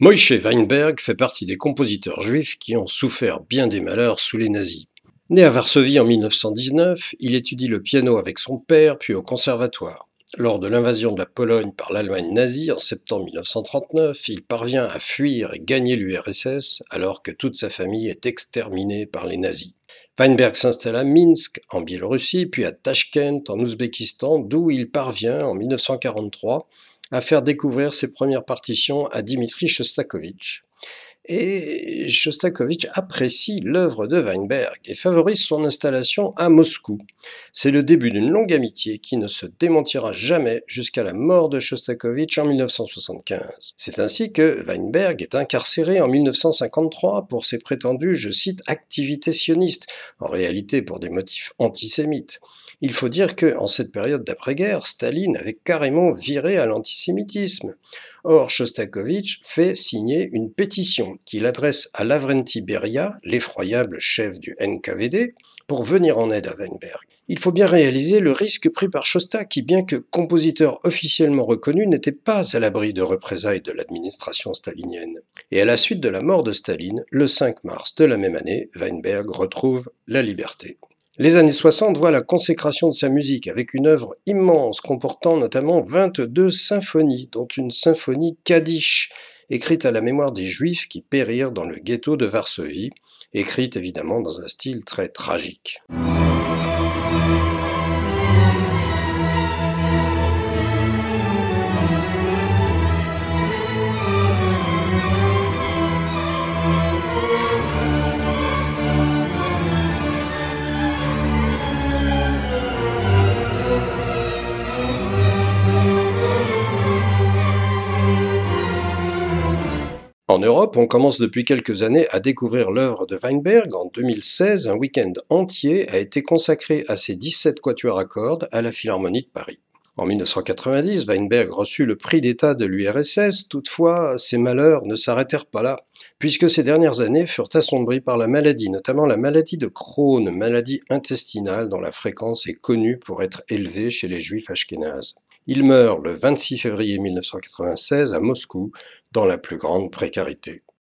Moïse Weinberg fait partie des compositeurs juifs qui ont souffert bien des malheurs sous les nazis. Né à Varsovie en 1919, il étudie le piano avec son père puis au conservatoire. Lors de l'invasion de la Pologne par l'Allemagne nazie en septembre 1939, il parvient à fuir et gagner l'URSS alors que toute sa famille est exterminée par les nazis. Weinberg s'installe à Minsk, en Biélorussie, puis à Tashkent, en Ouzbékistan, d'où il parvient, en 1943, à faire découvrir ses premières partitions à Dimitri Shostakovich. Et Shostakovich apprécie l'œuvre de Weinberg et favorise son installation à Moscou. C'est le début d'une longue amitié qui ne se démentira jamais jusqu'à la mort de Shostakovich en 1975. C'est ainsi que Weinberg est incarcéré en 1953 pour ses prétendues, je cite, activités sionistes, en réalité pour des motifs antisémites. Il faut dire que, en cette période d'après-guerre, Staline avait carrément viré à l'antisémitisme. Or, Shostakovich fait signer une pétition qu'il adresse à Lavrenti Beria, l'effroyable chef du NKVD, pour venir en aide à Weinberg. Il faut bien réaliser le risque pris par Shosta, qui, bien que compositeur officiellement reconnu, n'était pas à l'abri de représailles de l'administration stalinienne. Et à la suite de la mort de Staline, le 5 mars de la même année, Weinberg retrouve la liberté. Les années 60 voient la consécration de sa musique avec une œuvre immense comportant notamment 22 symphonies, dont une symphonie Kaddish, écrite à la mémoire des Juifs qui périrent dans le ghetto de Varsovie, écrite évidemment dans un style très tragique. En Europe, on commence depuis quelques années à découvrir l'œuvre de Weinberg. En 2016, un week-end entier a été consacré à ses 17 quatuors à cordes à la Philharmonie de Paris. En 1990, Weinberg reçut le prix d'État de l'URSS, toutefois, ses malheurs ne s'arrêtèrent pas là, puisque ces dernières années furent assombries par la maladie, notamment la maladie de Crohn, maladie intestinale dont la fréquence est connue pour être élevée chez les juifs ashkénazes. Il meurt le 26 février 1996 à Moscou dans la plus grande précarité.